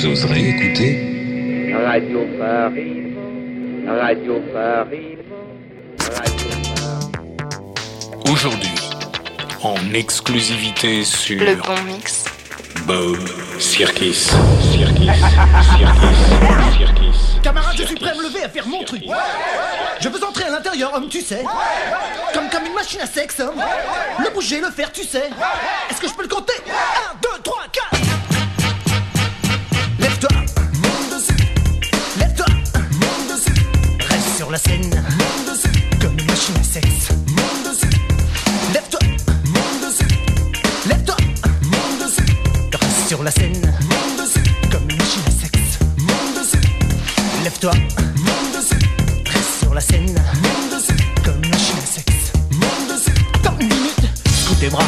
Vous oserez écouter Radio Paris, Radio Paris, Radio Paris. Aujourd'hui, en exclusivité sur Le bon mix. Bob Circus. Circus. Circus. Circus. Camarade, je suis prêt à me lever à faire mon truc. Je veux entrer à l'intérieur, homme, tu sais. Comme, comme une machine à sexe, homme. Le bouger, le faire, tu sais. Est-ce que je peux le compter? 1, 2, 3, 4. La scène, monte dessus. Comme une machine à sexe, monte dessus. Lève-toi, monte dessus. Lève-toi, monte dessus. Reste sur la scène, monte dessus. Comme une machine à sexe, monte dessus. Lève-toi, dessus. Reste sur la scène, monte dessus. Comme une machine à sexe, monte dessus. Attends une minute, tes bras.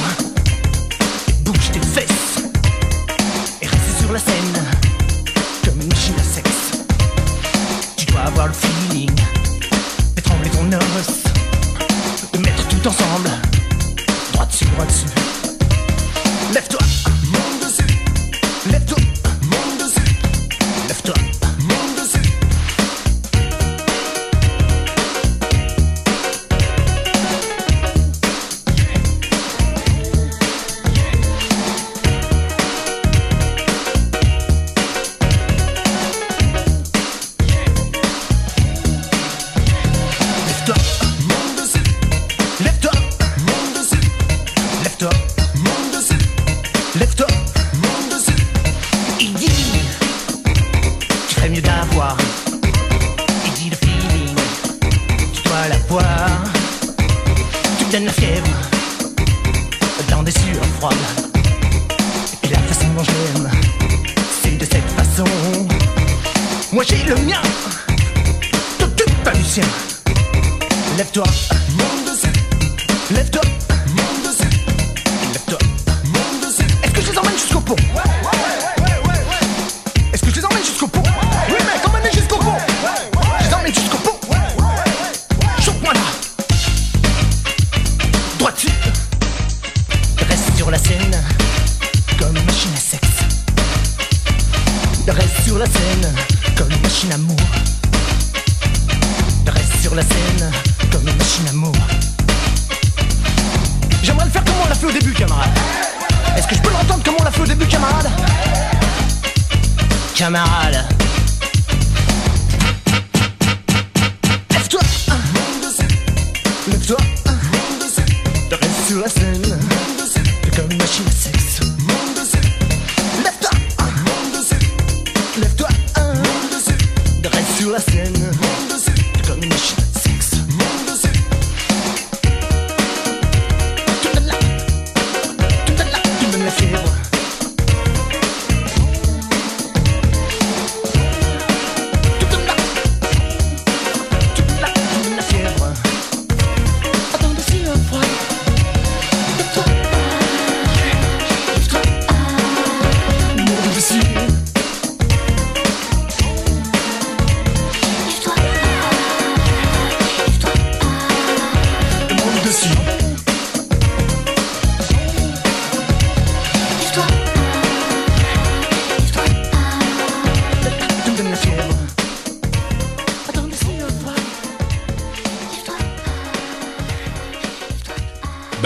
Donnes la fièvre, dans des sueurs froides. Et la façon dont je l'aime, c'est de cette façon. Moi j'ai le mien, t'occupes pas du sien. Lève-toi. Lève-toi,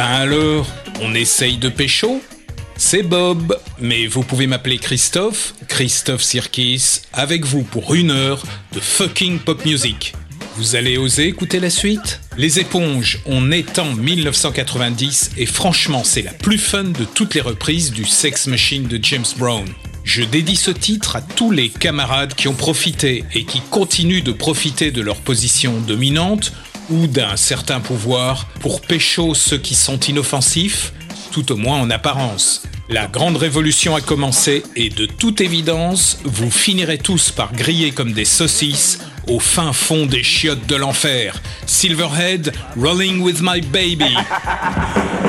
Ben alors, on essaye de pécho? C'est Bob, mais vous pouvez m'appeler Christophe, Christophe Sirkis, avec vous pour une heure de fucking pop music. Vous allez oser écouter la suite? Les éponges, on est en 1990 et franchement c'est la plus fun de toutes les reprises du Sex Machine de James Brown. Je dédie ce titre à tous les camarades qui ont profité et qui continuent de profiter de leur position dominante ou d'un certain pouvoir pour pécho ceux qui sont inoffensifs, tout au moins en apparence. La grande révolution a commencé et de toute évidence, vous finirez tous par griller comme des saucisses au fin fond des chiottes de l'enfer. Silverhead, Rolling with My Baby.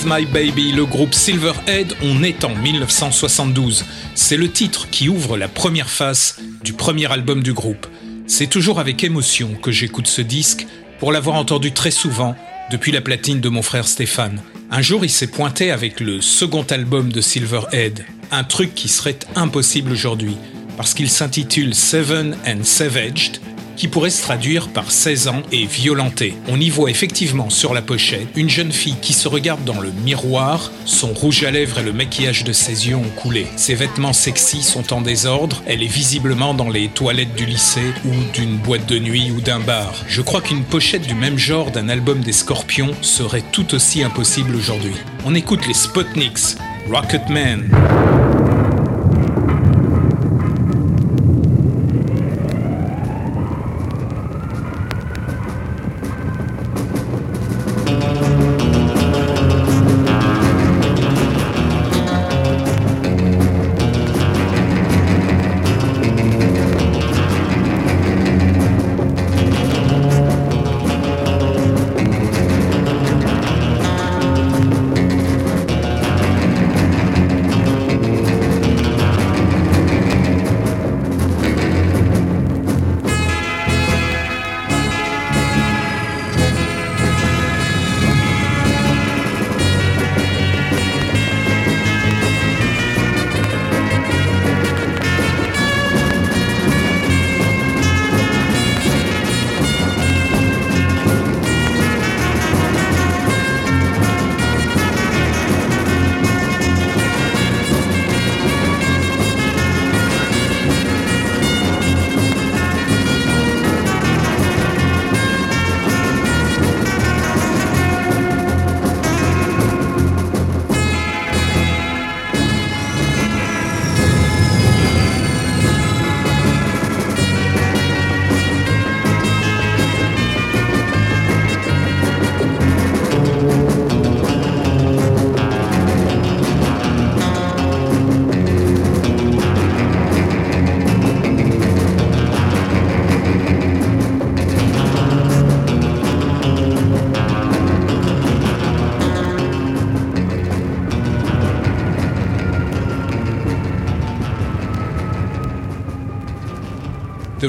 with My Baby, le groupe Silverhead, on est en 1972. C'est le titre qui ouvre la première face du premier album du groupe. C'est toujours avec émotion que j'écoute ce disque pour l'avoir entendu très souvent depuis la platine de mon frère Stéphane. Un jour, il s'est pointé avec le second album de Silverhead, un truc qui serait impossible aujourd'hui, parce qu'il s'intitule Seven and Savaged, qui pourrait se traduire par 16 ans et violenté. On y voit effectivement sur la pochette une jeune fille qui se regarde dans le miroir, son rouge à lèvres et le maquillage de ses yeux ont coulé. Ses vêtements sexy sont en désordre, elle est visiblement dans les toilettes du lycée ou d'une boîte de nuit ou d'un bar. Je crois qu'une pochette du même genre d'un album des Scorpions serait tout aussi impossible aujourd'hui. On écoute les Spotniks, Rocketman.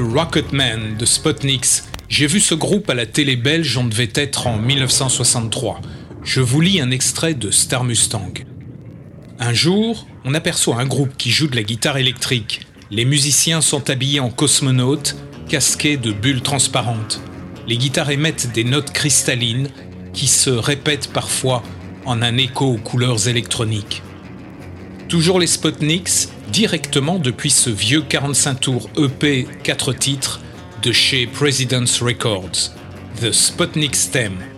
Rocketman de Spotniks. J'ai vu ce groupe à la télé belge, on devait être en 1963. Je vous lis un extrait de Star Mustang. Un jour, on aperçoit un groupe qui joue de la guitare électrique. Les musiciens sont habillés en cosmonautes, casqués de bulles transparentes. Les guitares émettent des notes cristallines qui se répètent parfois en un écho aux couleurs électroniques. Toujours les Spotniks, directement depuis ce vieux 45 tours EP 4 titres de chez President's Records, The Sputnik Stem.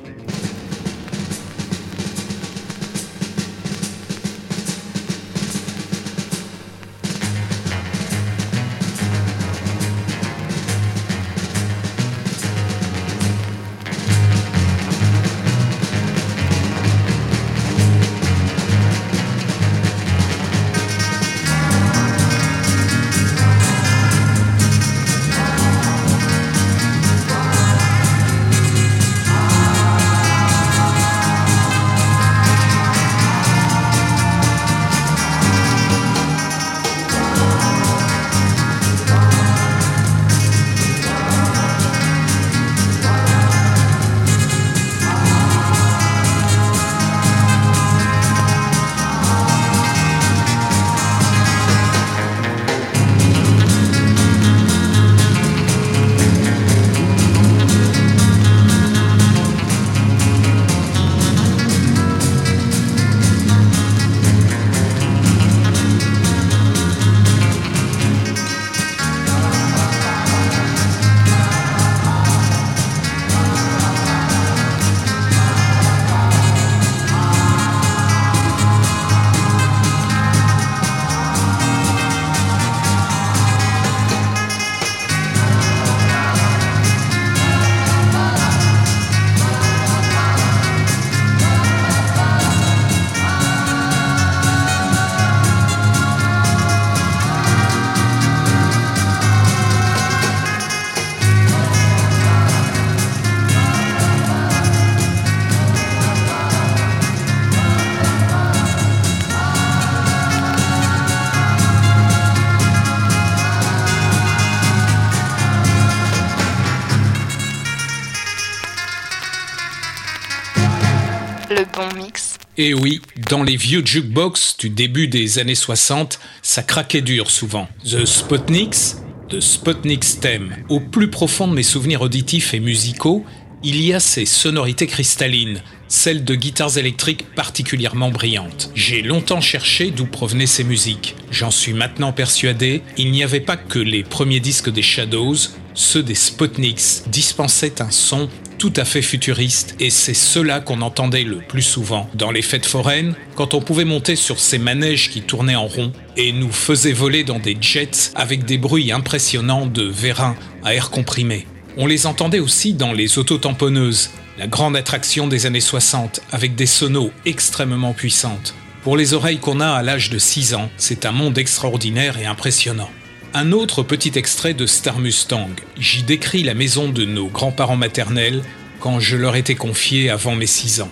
Et oui, dans les vieux jukebox du début des années 60, ça craquait dur souvent. The Sputniks, The Sputniks Theme. Au plus profond de mes souvenirs auditifs et musicaux, il y a ces sonorités cristallines, celles de guitares électriques particulièrement brillantes. J'ai longtemps cherché d'où provenaient ces musiques. J'en suis maintenant persuadé, il n'y avait pas que les premiers disques des Shadows, ceux des Sputniks dispensaient un son tout à fait futuriste et c'est cela qu'on entendait le plus souvent dans les fêtes foraines quand on pouvait monter sur ces manèges qui tournaient en rond et nous faisaient voler dans des jets avec des bruits impressionnants de vérins à air comprimé. On les entendait aussi dans les autotamponneuses, la grande attraction des années 60 avec des sonos extrêmement puissantes. Pour les oreilles qu'on a à l'âge de 6 ans, c'est un monde extraordinaire et impressionnant. Un autre petit extrait de Star Mustang. J'y décris la maison de nos grands-parents maternels quand je leur étais confié avant mes 6 ans.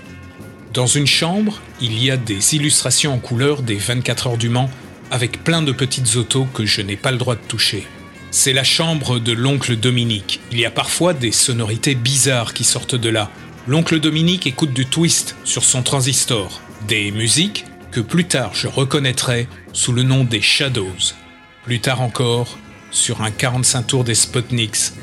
Dans une chambre, il y a des illustrations en couleur des 24 heures du Mans avec plein de petites autos que je n'ai pas le droit de toucher. C'est la chambre de l'oncle Dominique. Il y a parfois des sonorités bizarres qui sortent de là. L'oncle Dominique écoute du twist sur son transistor, des musiques que plus tard je reconnaîtrai sous le nom des Shadows. Plus tard encore, sur un 45 tours des Sputniks,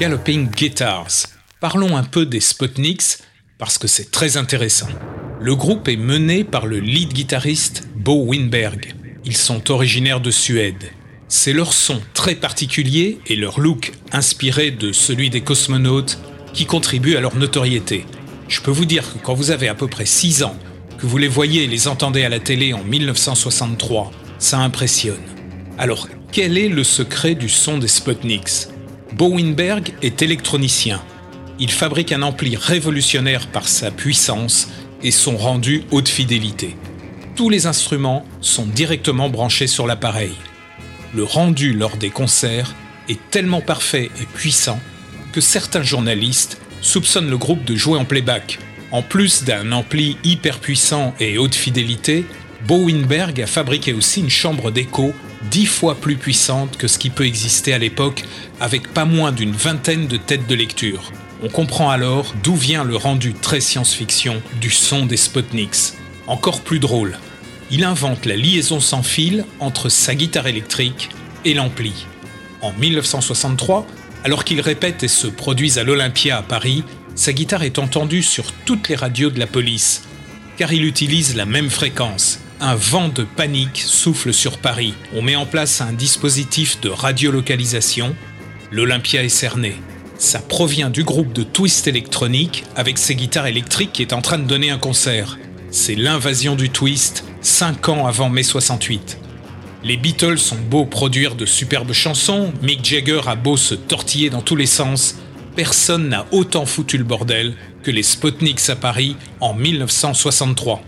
Galloping Guitars. Parlons un peu des Sputniks parce que c'est très intéressant. Le groupe est mené par le lead guitariste Bo Winberg. Ils sont originaires de Suède. C'est leur son très particulier et leur look inspiré de celui des cosmonautes qui contribuent à leur notoriété. Je peux vous dire que quand vous avez à peu près 6 ans, que vous les voyez et les entendez à la télé en 1963, ça impressionne. Alors, quel est le secret du son des Sputniks? Bo Winberg est électronicien. Il fabrique un ampli révolutionnaire par sa puissance et son rendu haute fidélité. Tous les instruments sont directement branchés sur l'appareil. Le rendu lors des concerts est tellement parfait et puissant que certains journalistes soupçonnent le groupe de jouer en playback. En plus d'un ampli hyper puissant et haute fidélité, Bo Winberg a fabriqué aussi une chambre d'écho dix fois plus puissante que ce qui peut exister à l'époque avec pas moins d'une vingtaine de têtes de lecture. On comprend alors d'où vient le rendu très science-fiction du son des Sputniks. Encore plus drôle, il invente la liaison sans fil entre sa guitare électrique et l'ampli. En 1963, alors qu'il répète et se produise à l'Olympia à Paris, sa guitare est entendue sur toutes les radios de la police, car il utilise la même fréquence, un vent de panique souffle sur Paris. On met en place un dispositif de radiolocalisation. L'Olympia est cerné. Ça provient du groupe de Twist électronique avec ses guitares électriques qui est en train de donner un concert. c'est l'invasion du twist, 5 ans avant mai 68. Les Beatles ont beau produire de superbes chansons, Mick Jagger a beau se tortiller dans tous les sens, personne n'a autant foutu le bordel que les Sputniks à Paris en 1963.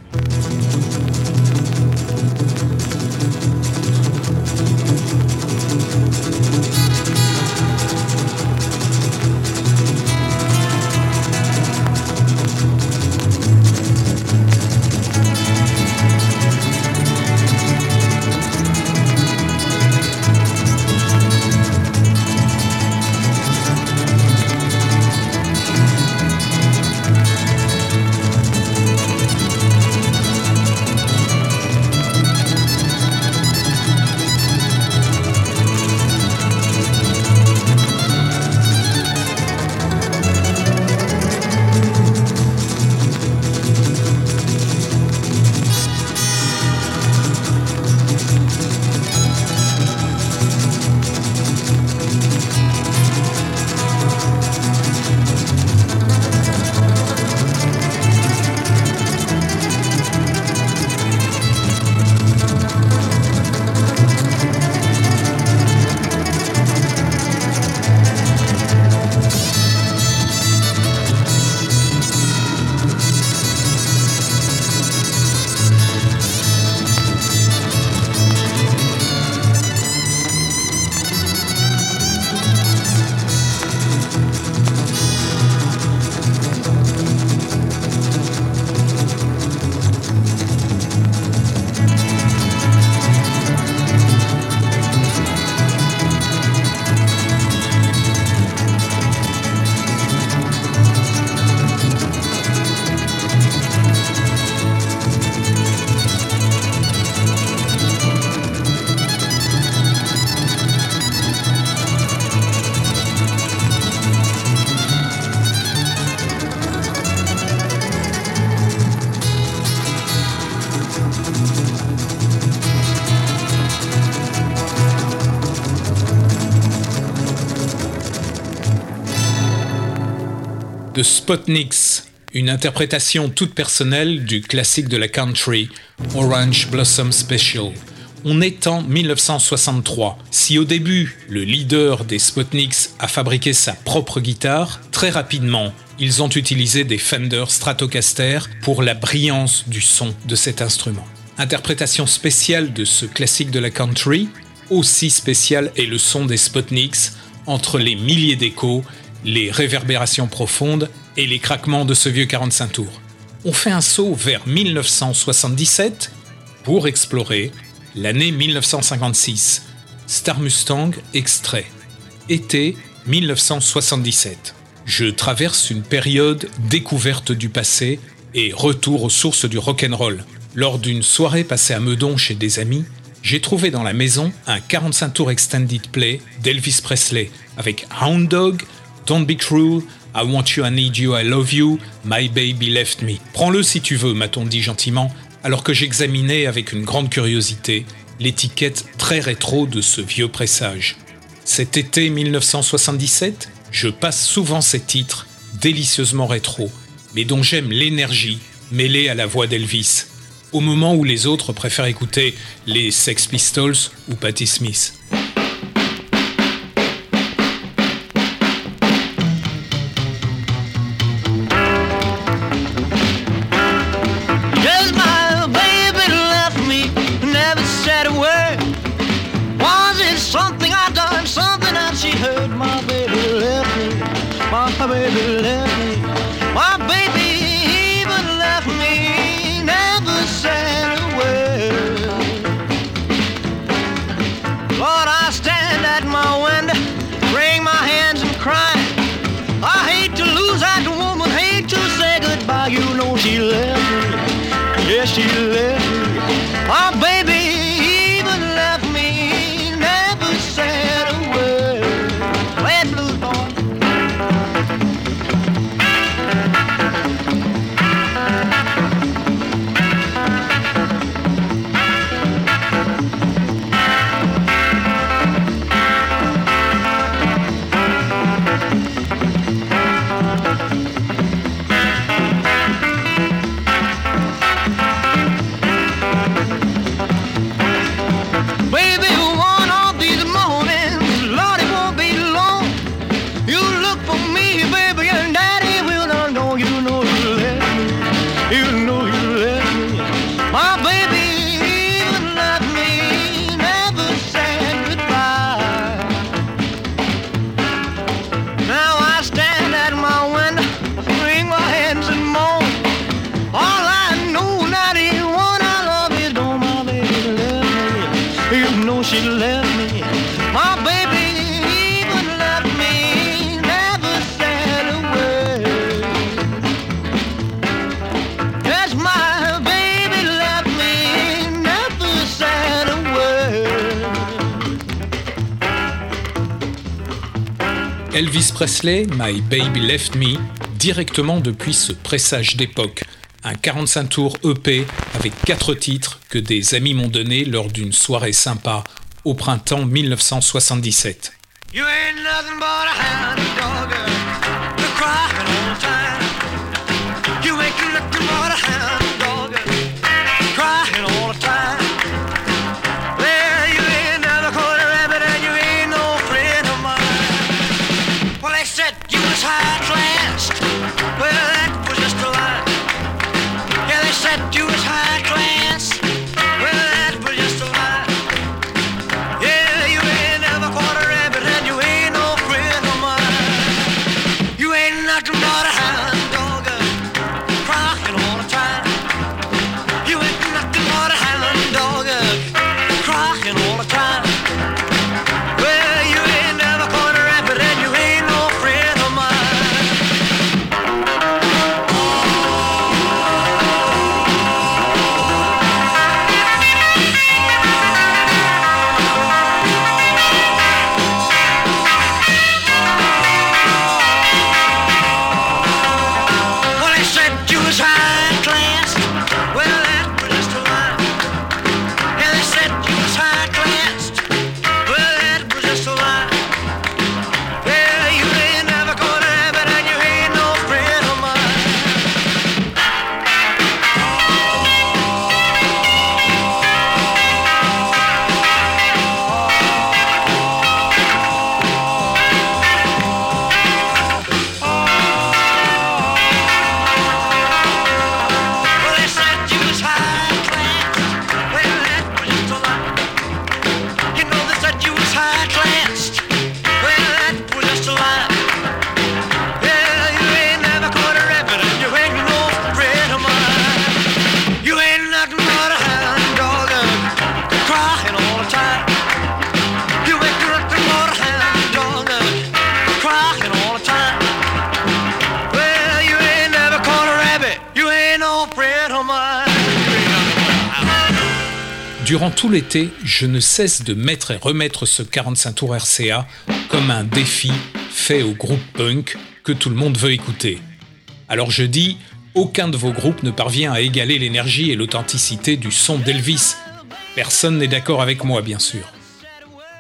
The Spotniks, une interprétation toute personnelle du classique de la country, Orange Blossom Special. On est en 1963. Si au début, le leader des Spotniks a fabriqué sa propre guitare, très rapidement, ils ont utilisé des Fender Stratocaster pour la brillance du son de cet instrument. Interprétation spéciale de ce classique de la country, aussi spécial est le son des Spotniks entre les milliers d'échos les réverbérations profondes et les craquements de ce vieux 45 tours. On fait un saut vers 1977 pour explorer l'année 1956. Star Mustang extrait. Été 1977. Je traverse une période découverte du passé et retour aux sources du rock'n'roll. Lors d'une soirée passée à Meudon chez des amis, j'ai trouvé dans la maison un 45 tours extended play d'Elvis Presley avec Hound Dog, Don't be cruel, I want you, I need you, I love you, my baby left me. Prends-le si tu veux, m'a-t-on dit gentiment, alors que j'examinais avec une grande curiosité l'étiquette très rétro de ce vieux pressage. Cet été 1977, je passe souvent ces titres, délicieusement rétro, mais dont j'aime l'énergie mêlée à la voix d'Elvis, au moment où les autres préfèrent écouter les Sex Pistols ou Patti Smith. Something I done, something that she heard. My baby left me, my baby left me. My baby even left me, never said a word. Lord, I stand at my window, wring my hands and cry. I hate to lose that woman, hate to say goodbye. You know she left me, yes yeah, she left me. My baby. Presley, My Baby Left Me, directement depuis ce pressage d'époque, un 45 tours EP avec 4 titres que des amis m'ont donné lors d'une soirée sympa au printemps 1977. Durant tout l'été, je ne cesse de mettre et remettre ce 45 tours RCA comme un défi fait au groupe punk que tout le monde veut écouter. Alors je dis, aucun de vos groupes ne parvient à égaler l'énergie et l'authenticité du son d'Elvis. Personne n'est d'accord avec moi, bien sûr.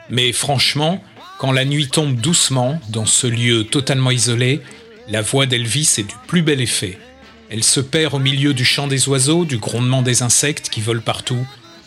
Mais franchement, quand la nuit tombe doucement dans ce lieu totalement isolé, la voix d'Elvis est du plus bel effet. Elle se perd au milieu du chant des oiseaux, du grondement des insectes qui volent partout,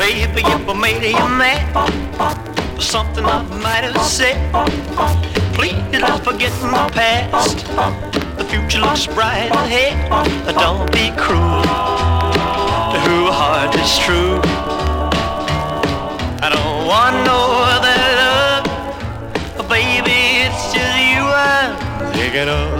Baby, if I made you mad for something I might have said, please let's forget my past. The future looks bright ahead. Don't be cruel to who heart is true. I don't want no other love, baby. It's just you I'm thinking of.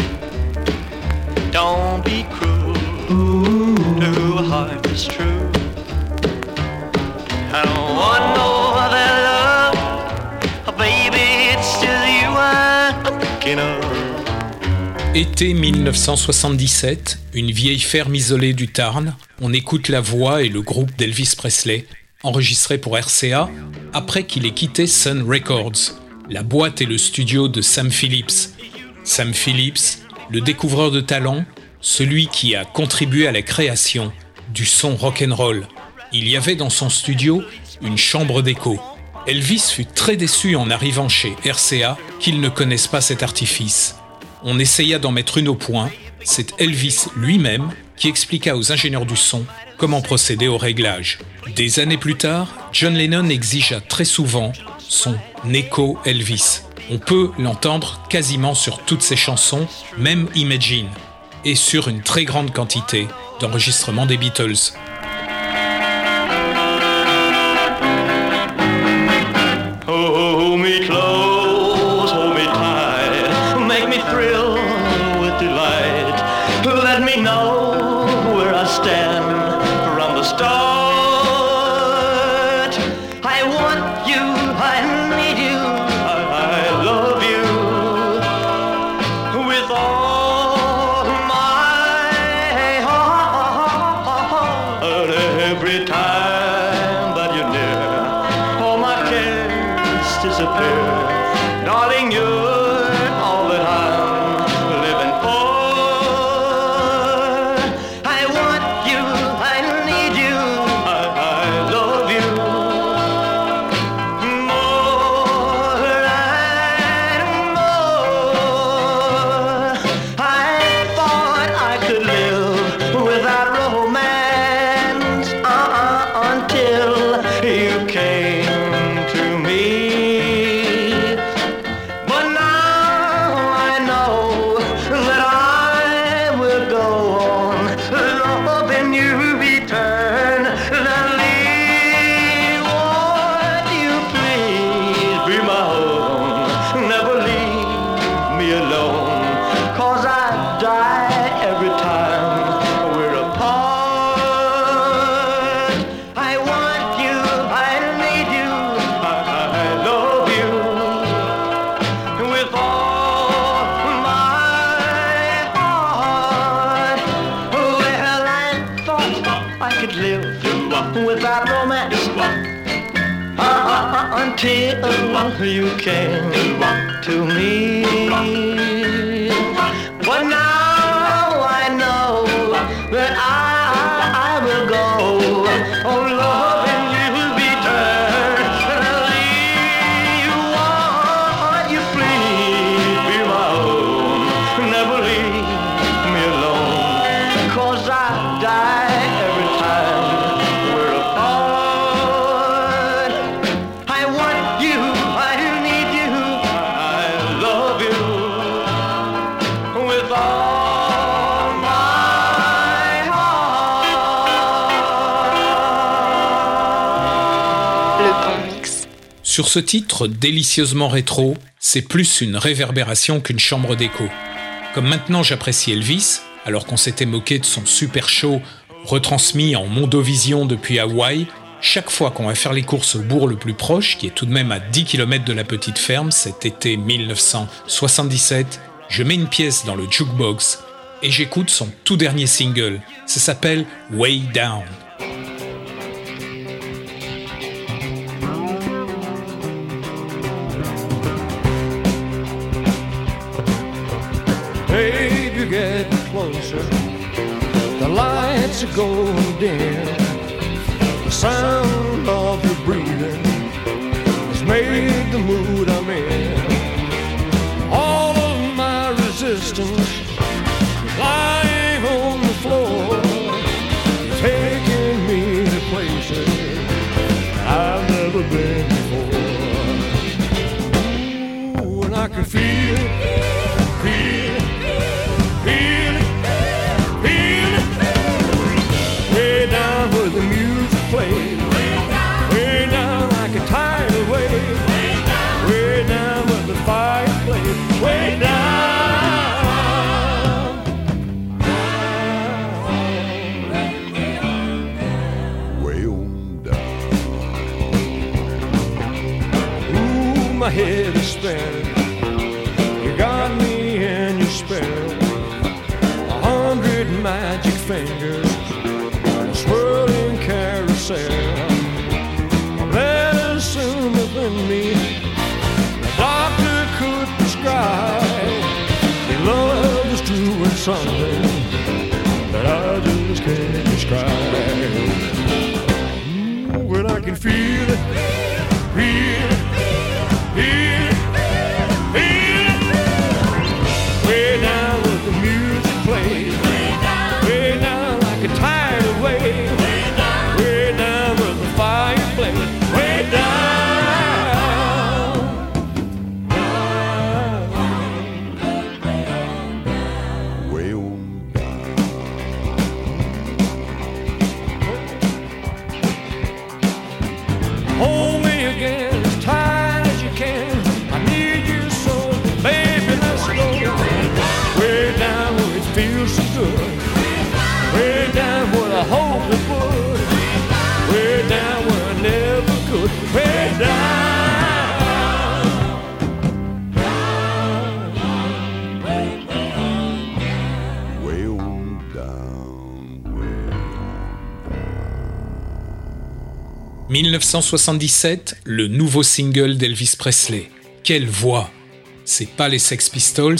Don't be cruel true. Été 1977, une vieille ferme isolée du Tarn, on écoute la voix et le groupe d'Elvis Presley, enregistré pour RCA après qu'il ait quitté Sun Records, la boîte et le studio de Sam Phillips. Sam Phillips, le découvreur de talent, celui qui a contribué à la création du son rock'n'roll. Il y avait dans son studio une chambre d'écho. Elvis fut très déçu en arrivant chez RCA qu'ils ne connaissent pas cet artifice. On essaya d'en mettre une au point, c'est Elvis lui-même qui expliqua aux ingénieurs du son comment procéder au réglage. Des années plus tard, John Lennon exigea très souvent son écho Elvis. On peut l'entendre quasiment sur toutes ses chansons, même Imagine, et sur une très grande quantité d'enregistrements des Beatles. To me. Sur ce titre délicieusement rétro, c'est plus une réverbération qu'une chambre d'écho. Comme maintenant j'apprécie Elvis, alors qu'on s'était moqué de son super show retransmis en mondovision depuis Hawaï, chaque fois qu'on va faire les courses au bourg le plus proche, qui est tout de même à 10 km de la petite ferme cet été 1977, je mets une pièce dans le jukebox et j'écoute son tout dernier single. Ça s'appelle Way Down. Closer. The lights are going dim. The sound of your breathing music something that I just can't describe. Ooh, when I can feel 1977, le nouveau single d'Elvis Presley. Quelle voix C'est pas les Sex Pistols,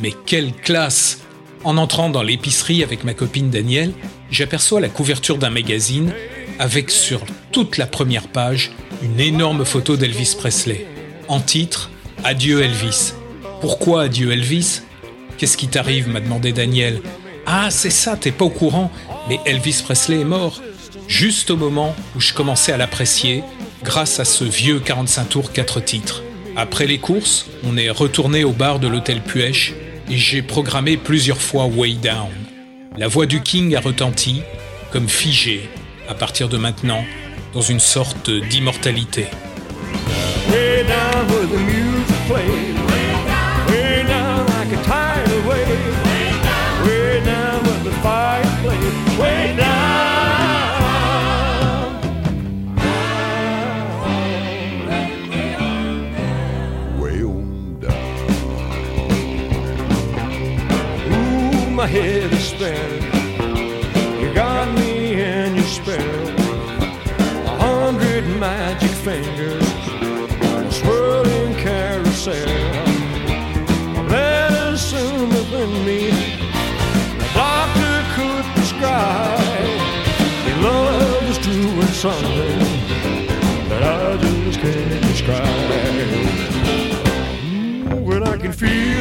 mais quelle classe En entrant dans l'épicerie avec ma copine Danielle, j'aperçois la couverture d'un magazine avec sur toute la première page une énorme photo d'Elvis Presley. En titre, Adieu Elvis. Pourquoi Adieu Elvis? Qu'est-ce qui t'arrive? m'a demandé Daniel. Ah, c'est ça, t'es pas au courant, mais Elvis Presley est mort. Juste au moment où je commençais à l'apprécier, grâce à ce vieux 45 tours 4 titres. Après les courses, on est retourné au bar de l'hôtel Puech et j'ai programmé plusieurs fois Way Down. La voix du King a retenti, comme figée, à partir de maintenant, dans une sorte d'immortalité. My head is spinning. You got me in your spell. A hundred magic fingers on a swirling carousel. Medicine within me, the doctor could prescribe. He loves doing something that I just can't describe. Ooh, when I can feel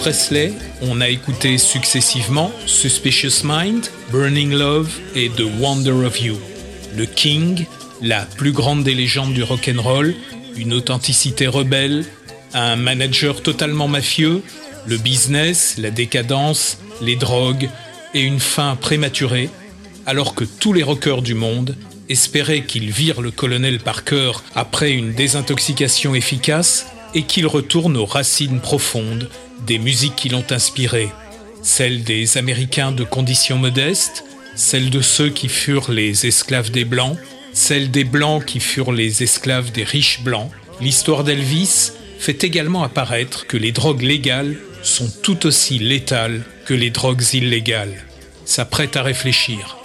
Presley, on a écouté successivement Suspicious Mind, Burning Love et The Wonder of You. Le King, la plus grande des légendes du rock'n'roll, une authenticité rebelle, un manager totalement mafieux, le business, la décadence, les drogues et une fin prématurée, alors que tous les rockers du monde espéraient qu'il vire le colonel Parker après une désintoxication efficace et qu'il retourne aux racines profondes des musiques qui l'ont inspiré, celles des Américains de conditions modestes, celles de ceux qui furent les esclaves des Blancs, celles des Blancs qui furent les esclaves des riches Blancs. L'histoire d'Elvis fait également apparaître que les drogues légales sont tout aussi létales que les drogues illégales. Ça prête à réfléchir.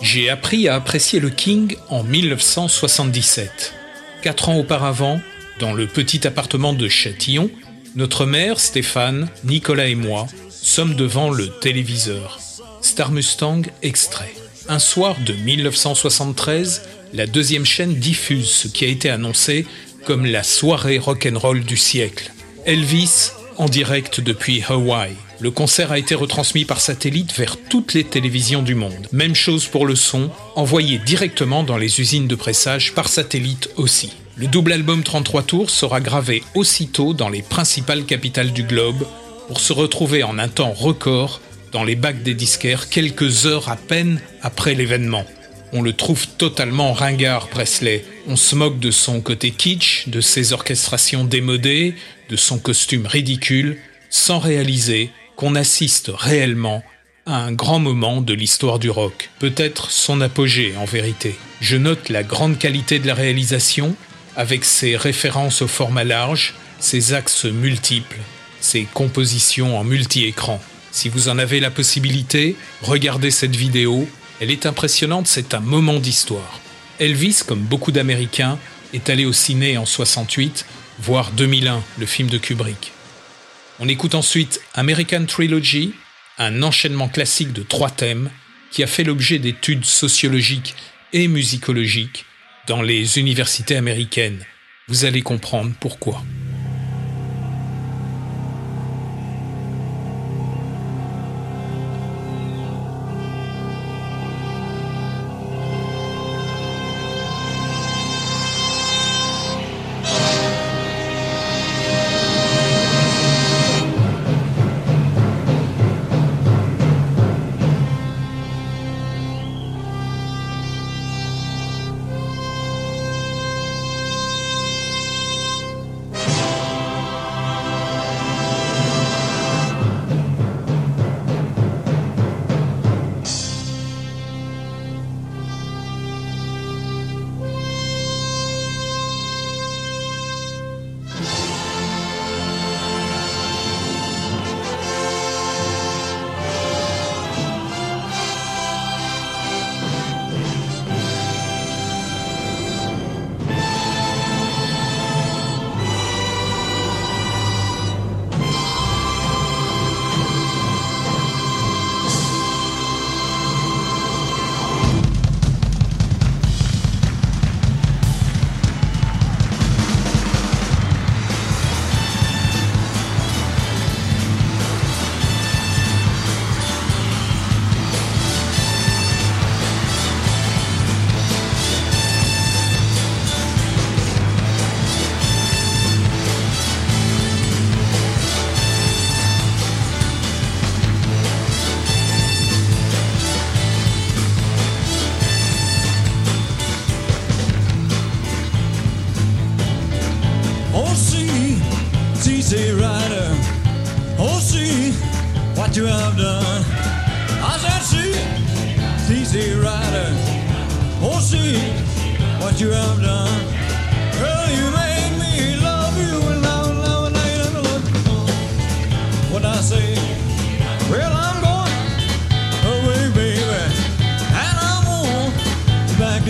J'ai appris à apprécier le King en 1977. Quatre ans auparavant, dans le petit appartement de Châtillon, notre mère, Stéphane, Nicolas et moi sommes devant le téléviseur. Star Mustang extrait. Un soir de 1973, la deuxième chaîne diffuse ce qui a été annoncé comme la soirée rock'n'roll du siècle. Elvis en direct depuis Hawaï. Le concert a été retransmis par satellite vers toutes les télévisions du monde. Même chose pour le son, envoyé directement dans les usines de pressage par satellite aussi. Le double album 33 tours sera gravé aussitôt dans les principales capitales du globe pour se retrouver en un temps record dans les bacs des disquaires quelques heures à peine après l'événement. On le trouve totalement ringard, Presley. On se moque de son côté kitsch, de ses orchestrations démodées, de son costume ridicule, sans réaliser qu'on assiste réellement à un grand moment de l'histoire du rock. Peut-être son apogée en vérité. Je note la grande qualité de la réalisation, avec ses références au format large, ses axes multiples, ses compositions en multi-écran. Si vous en avez la possibilité, regardez cette vidéo, elle est impressionnante, c'est un moment d'histoire. Elvis, comme beaucoup d'Américains, est allé au ciné en 68, voire 2001, le film de Kubrick. On écoute ensuite American Trilogy, un enchaînement classique de trois thèmes qui a fait l'objet d'études sociologiques et musicologiques dans les universités américaines. Vous allez comprendre pourquoi.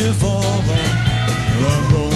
beautiful, but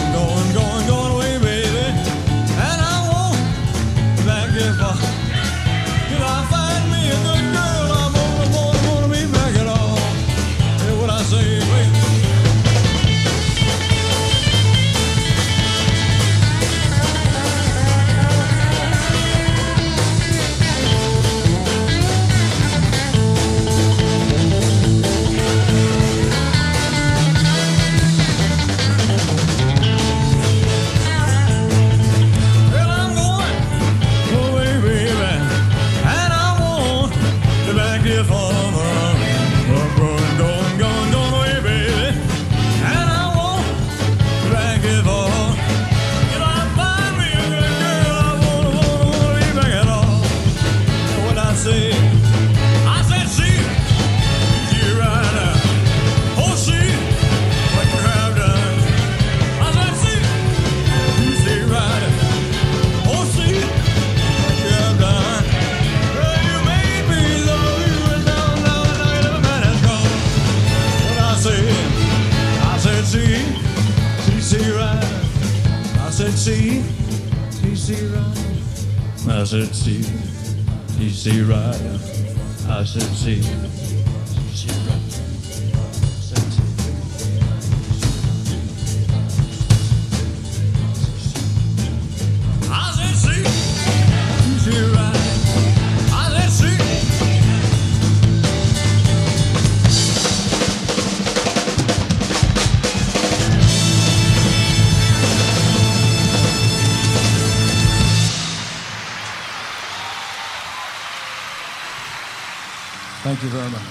Thank you very much.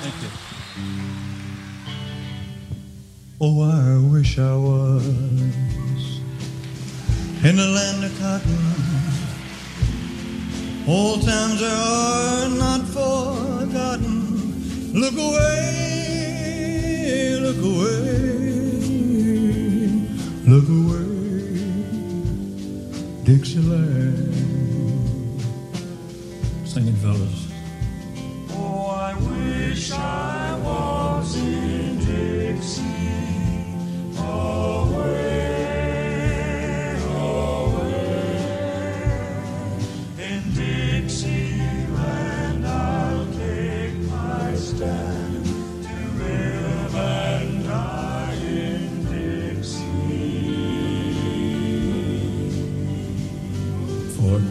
Thank you. Oh, I wish I was in the land of cotton. Old times are not forgotten. Look away, look away, look away, Dixieland. Singing fellas.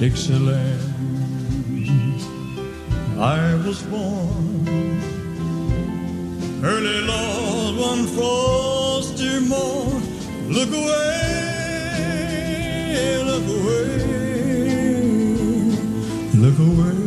Dixieland. I was born early, Lord, one frosty morn. Look away, look away, look away,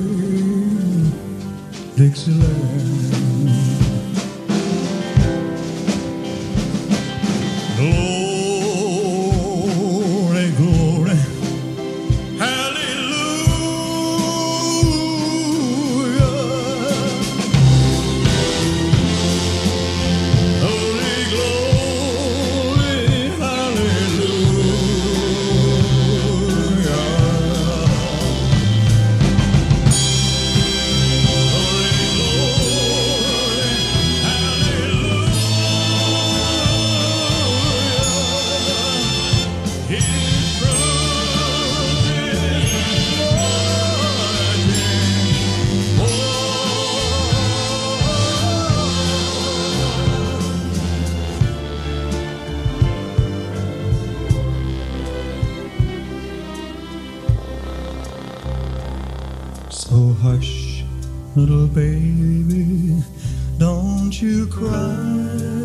little baby, don't you cry.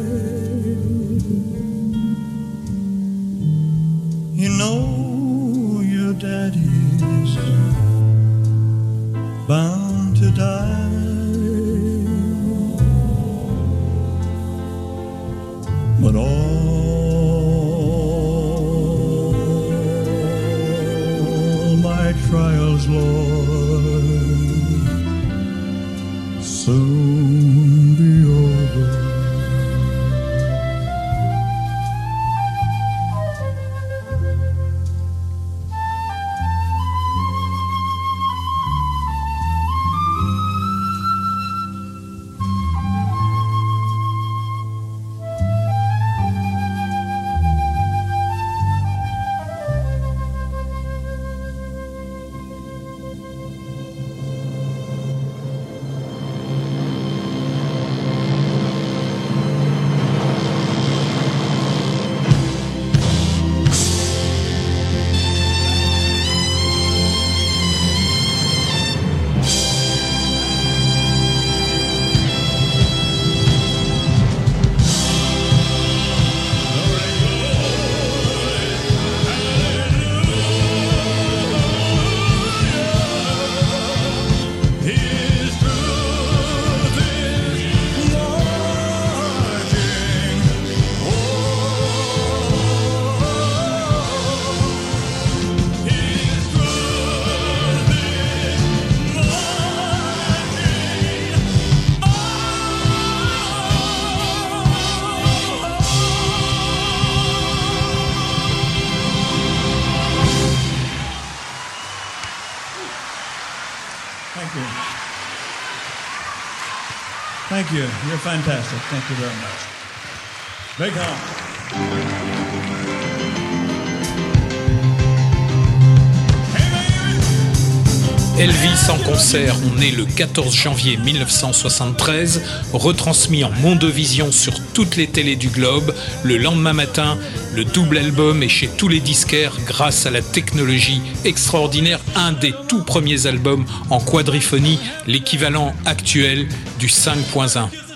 Big. Elvis en concert, on est le 14 janvier 1973, retransmis en Mondovision sur toutes les télés du globe. Le lendemain matin, le double album est chez tous les disquaires grâce à la technologie extraordinaire, un des tout premiers albums en quadriphonie, l'équivalent actuel du 5.1.